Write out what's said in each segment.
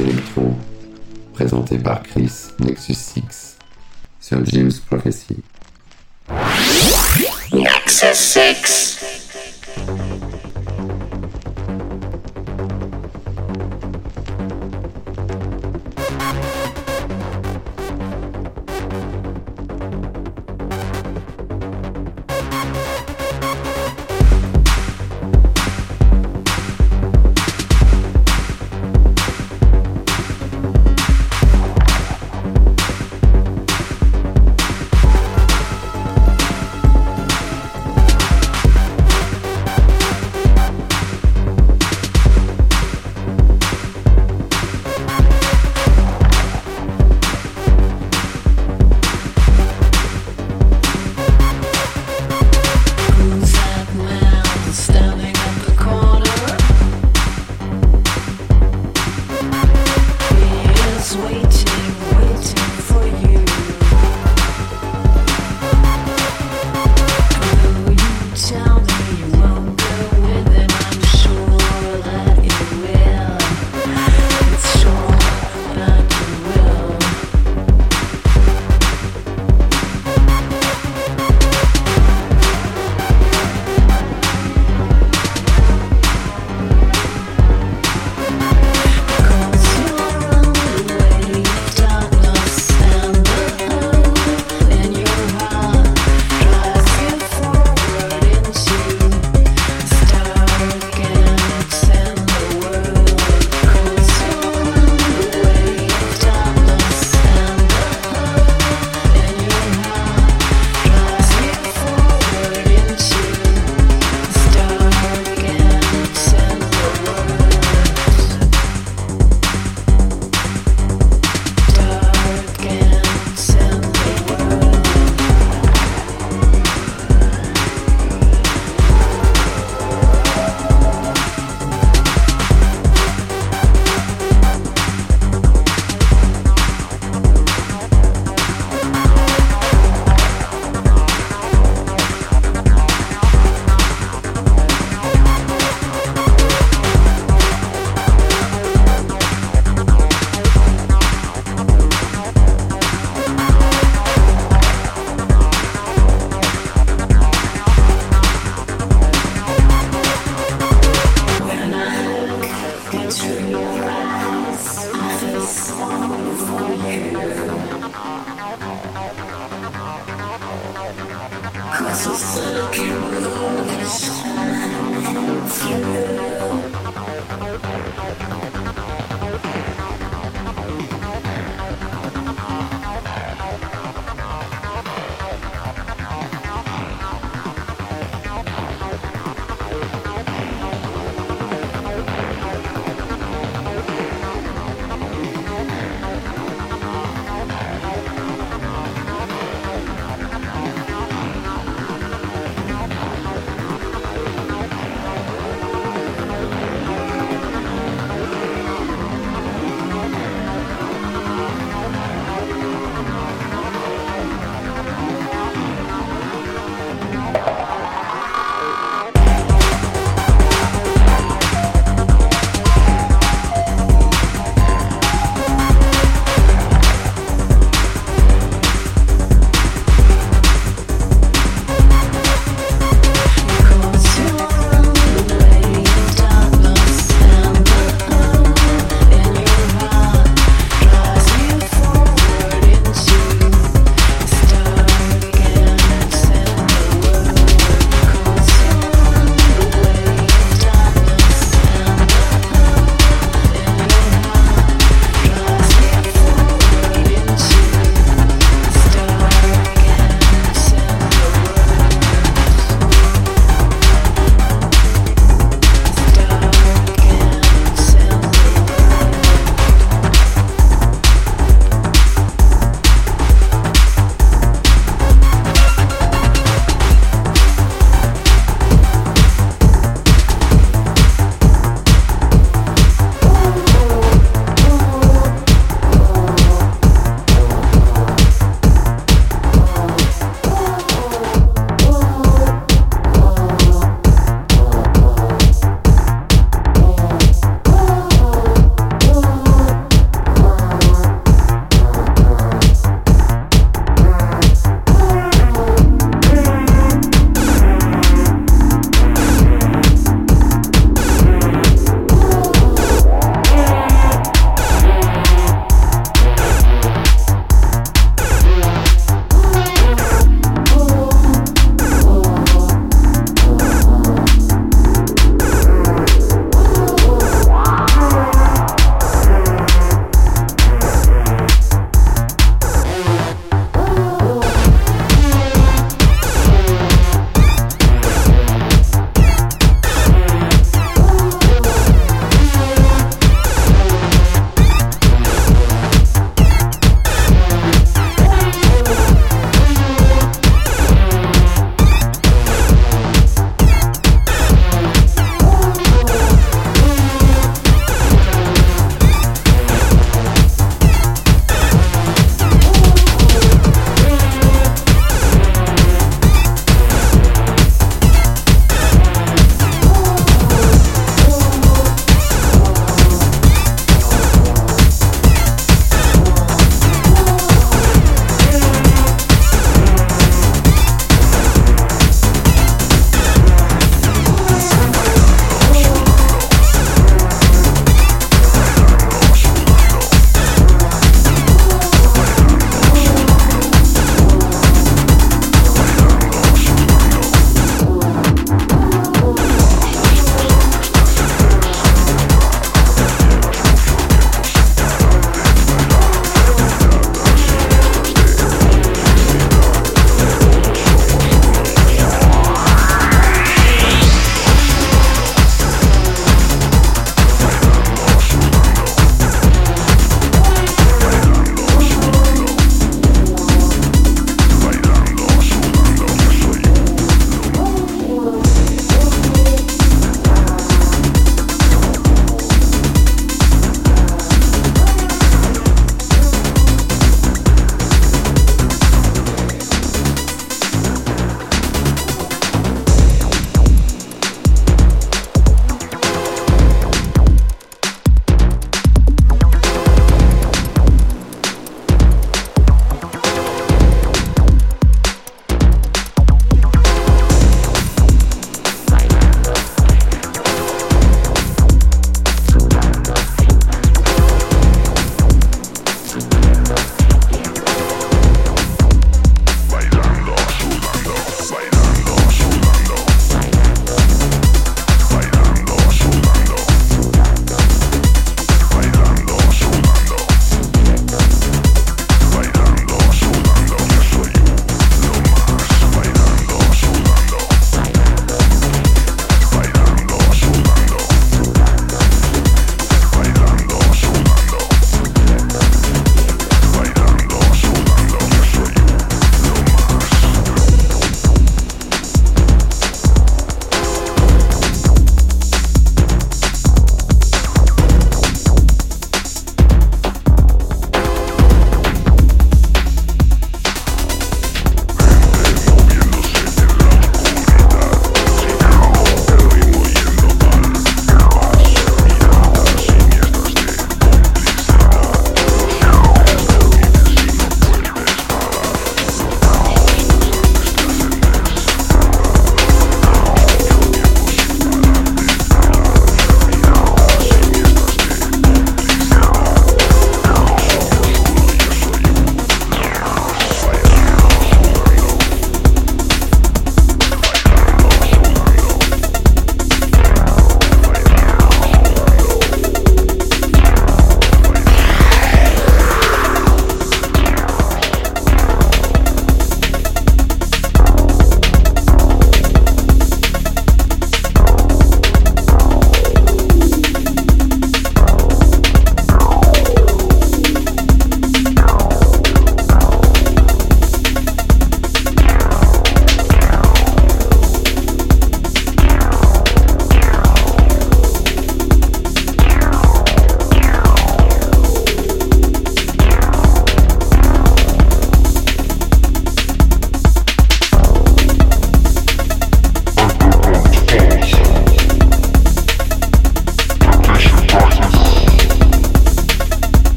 Electro, présenté par Chris Nexus 6 sur James Prophecy. Nexus 6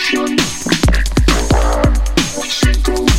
Thank you.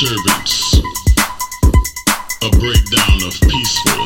Disturbance, a breakdown of peaceful